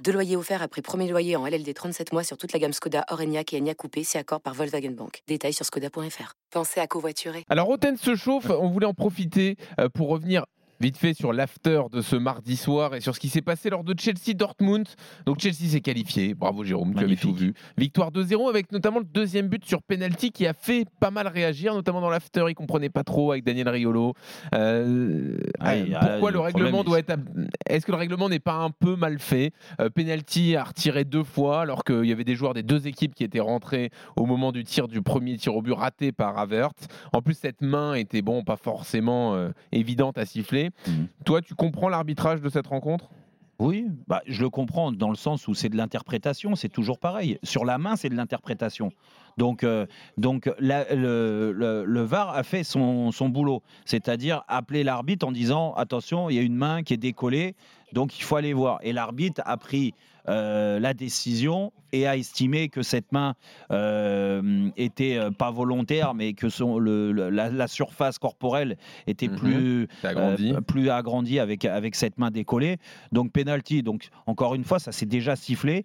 Deux loyers offerts après premier loyer en LLD 37 mois sur toute la gamme Skoda, Orenia et Enya Coupé, c'est accord par Volkswagen Bank. Détails sur skoda.fr. Pensez à covoiturer. Alors, Roten se chauffe, on voulait en profiter euh, pour revenir Vite fait sur l'after de ce mardi soir et sur ce qui s'est passé lors de Chelsea-Dortmund. Donc Chelsea s'est qualifié. Bravo Jérôme, tu avais tout vu. Victoire 2-0 avec notamment le deuxième but sur penalty qui a fait pas mal réagir, notamment dans l'after. Il comprenait pas trop avec Daniel Riolo. Euh, Ah, pourquoi le le règlement doit être. Est-ce que le règlement n'est pas un peu mal fait? Euh, Penalty a retiré deux fois alors qu'il y avait des joueurs des deux équipes qui étaient rentrés au moment du tir du premier tir au but raté par Avert. En plus, cette main était bon, pas forcément euh, évidente à siffler. Mhm. Toi, tu comprends l'arbitrage de cette rencontre? Oui, bah, je le comprends dans le sens où c'est de l'interprétation, c'est toujours pareil. Sur la main, c'est de l'interprétation. Donc, euh, donc la- le, le- le VAR a fait son, son boulot, c'est-à-dire appeler l'arbitre en disant attention, il y a une main qui est décollée, donc il faut aller voir. Et l'arbitre a pris euh, la décision et a estimé que cette main euh, était euh, pas volontaire, mais que son, le- le- la, la surface corporelle était Mhm. plus C'est agrandi. euh, plus agrandi avec, avec cette main décollée. Donc penalty, donc encore une fois, ça s'est déjà sifflé.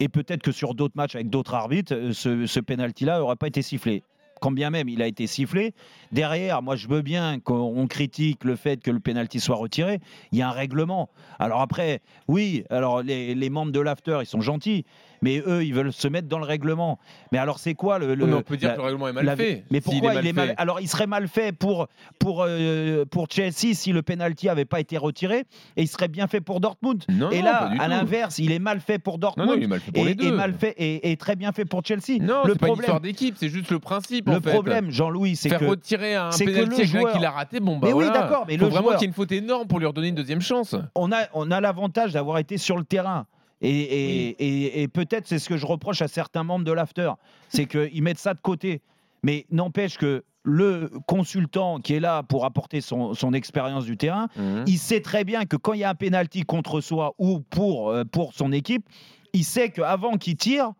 Et peut-être que sur d'autres matchs avec d'autres arbitres, euh, ce, ce penalty-là n'aurait pas été sifflé. Quand bien même il a été sifflé, derrière, moi je veux bien qu'on critique le fait que le penalty soit retiré. Il y a un règlement. Alors après, oui, alors les, les membres de l'after, ils sont gentils, mais eux, ils veulent se mettre dans le règlement. Mais alors c'est quoi le, le- mais on peut dire la- que le règlement est mal la- fait. Mais pourquoi il est mal fait. Alors, il serait mal fait pour, pour, euh, pour Chelsea si le penalty avait pas été retiré, et il serait bien fait pour Dortmund. Non, et là, à l'inverse, il est mal fait pour Dortmund. non, il est mal fait pour et, les et deux. mal fait et, et très bien fait pour Chelsea. Non, le c'est pas une histoire d'équipe, c'est juste le principe. Le fait. problème, Jean-Louis, c'est Faire que retirer un à quelqu'un joueur- qui l'a raté, bon bah Mais oui, voilà. d'accord, mais Faut le vraiment joueur- qu'il y ait une faute énorme pour lui redonner une deuxième chance. on a, on a l'avantage d'avoir été sur le terrain. Et, et, et- et peut-être c'est ce que je reproche à certains membres de l'after, c'est qu'ils mettent ça de côté. Mais n'empêche que le consultant qui est là pour apporter son, son expérience du terrain, Mhm. il sait très bien que quand il y a un penalty contre soi ou pour, euh, pour son équipe, il sait qu'avant qu'il tire,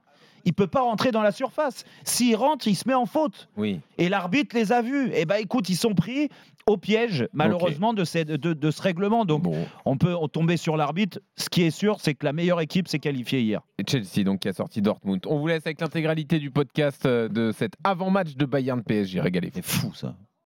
il peut pas rentrer dans la surface. S'il rentre, il se met en faute. Oui. Et l'arbitre les a vus. Et ben écoute, ils sont pris au piège, malheureusement, de, ces- de- de ce règlement. Donc, Bon. on peut tomber sur l'arbitre. Ce qui est sûr, c'est que la meilleure équipe s'est qualifiée hier. Et Chelsea donc qui a sorti Dortmund. On vous laisse avec l'intégralité du podcast euh, de cet avant-match de Bayern PSG. Régalez-vous. C'est fou ça.